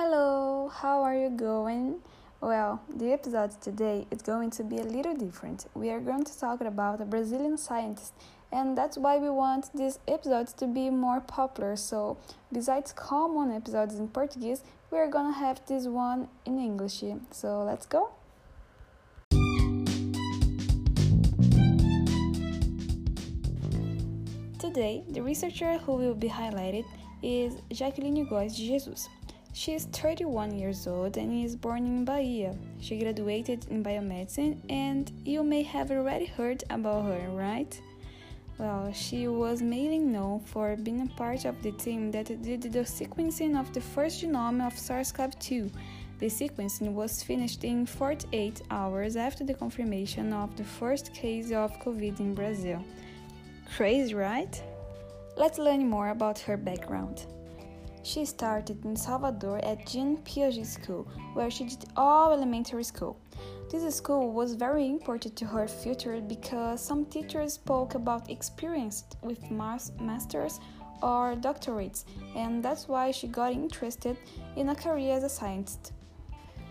Hello, how are you going? Well, the episode today is going to be a little different. We are going to talk about a Brazilian scientist, and that's why we want these episodes to be more popular. So, besides common episodes in Portuguese, we are gonna have this one in English. So, let's go. Today, the researcher who will be highlighted is Jacqueline Góes de Jesus. She is 31 years old and is born in Bahia. She graduated in biomedicine, and you may have already heard about her, right? Well, she was mainly known for being a part of the team that did the sequencing of the first genome of SARS CoV 2. The sequencing was finished in 48 hours after the confirmation of the first case of COVID in Brazil. Crazy, right? Let's learn more about her background. She started in Salvador at Jean Piaget School, where she did all elementary school. This school was very important to her future because some teachers spoke about experience with masters or doctorates, and that's why she got interested in a career as a scientist.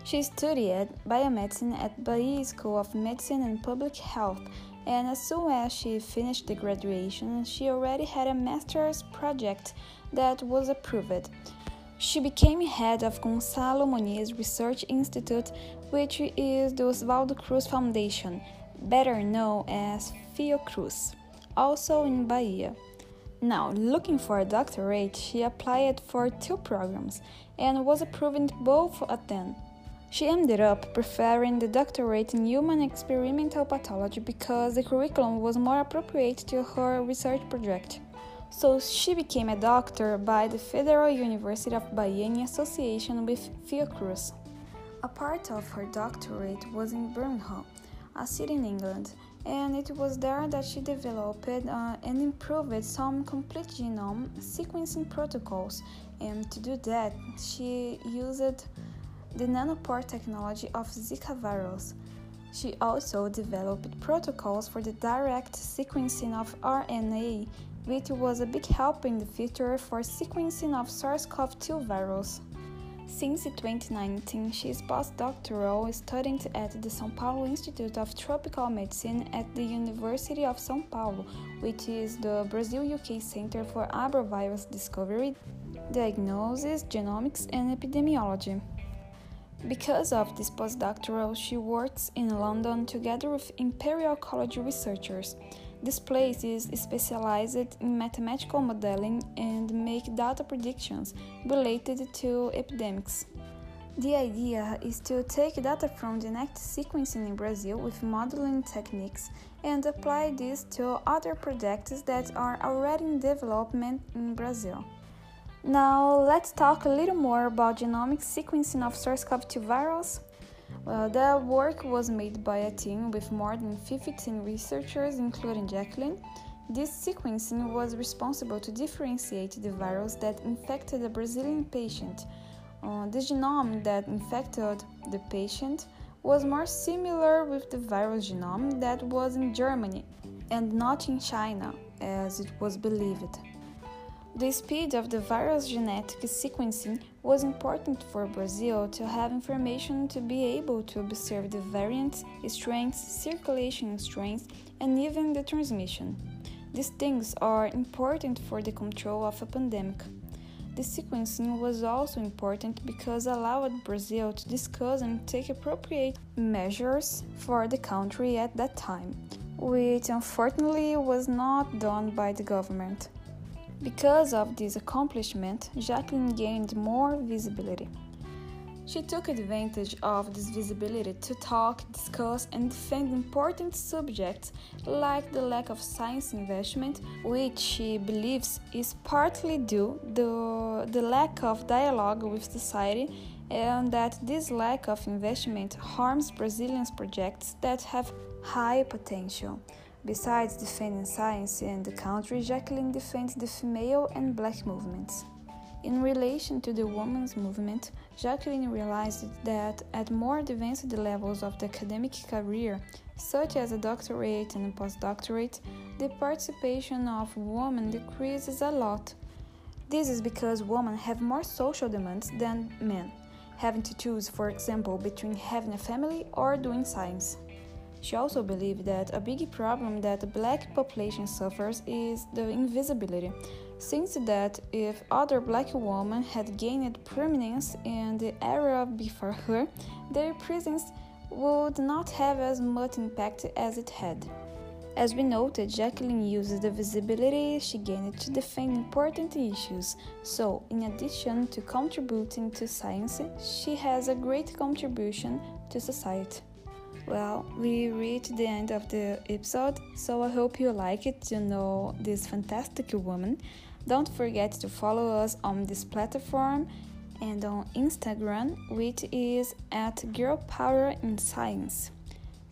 She studied biomedicine at Bahia School of Medicine and Public Health, and as soon as she finished the graduation, she already had a master's project that was approved. She became head of Gonçalo Moniz Research Institute, which is the Oswaldo Cruz Foundation, better known as Fiocruz, also in Bahia. Now, looking for a doctorate, she applied for two programs and was approved both at them. She ended up preferring the doctorate in human experimental pathology because the curriculum was more appropriate to her research project so she became a doctor by the Federal University of Bahia in association with Fiocruz. A part of her doctorate was in Birmingham, a city in England, and it was there that she developed uh, and improved some complete genome sequencing protocols. And to do that, she used the nanopore technology of Zika virus. She also developed protocols for the direct sequencing of RNA which was a big help in the future for sequencing of SARS-CoV-2 virus. Since 2019, she is postdoctoral studying at the São Paulo Institute of Tropical Medicine at the University of São Paulo, which is the Brazil-UK Center for Arbovirus Discovery, Diagnosis, Genomics and Epidemiology. Because of this postdoctoral, she works in London together with Imperial College researchers. This place is specialized in mathematical modeling and make data predictions related to epidemics. The idea is to take data from next sequencing in Brazil with modeling techniques and apply this to other projects that are already in development in Brazil. Now, let's talk a little more about genomic sequencing of SARS CoV 2 virus. Well, the work was made by a team with more than 15 researchers, including Jacqueline. This sequencing was responsible to differentiate the virus that infected a Brazilian patient. Uh, the genome that infected the patient was more similar with the virus genome that was in Germany and not in China, as it was believed. The speed of the virus genetic sequencing was important for Brazil to have information to be able to observe the variants, strains, circulation strains, and even the transmission. These things are important for the control of a pandemic. The sequencing was also important because allowed Brazil to discuss and take appropriate measures for the country at that time, which unfortunately was not done by the government. Because of this accomplishment, Jacqueline gained more visibility. She took advantage of this visibility to talk, discuss, and defend important subjects like the lack of science investment, which she believes is partly due to the lack of dialogue with society and that this lack of investment harms Brazilian projects that have high potential. Besides defending science and the country, Jacqueline defends the female and black movements. In relation to the women's movement, Jacqueline realized that at more advanced levels of the academic career, such as a doctorate and a postdoctorate, the participation of women decreases a lot. This is because women have more social demands than men, having to choose, for example, between having a family or doing science. She also believed that a big problem that the black population suffers is the invisibility, since that if other black women had gained prominence in the era before her, their presence would not have as much impact as it had. As we noted, Jacqueline uses the visibility she gained to defend important issues. So, in addition to contributing to science, she has a great contribution to society. Well, we reached the end of the episode, so I hope you like it to know this fantastic woman. Don't forget to follow us on this platform and on Instagram, which is at Girl Power in Science.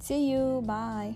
See you, bye.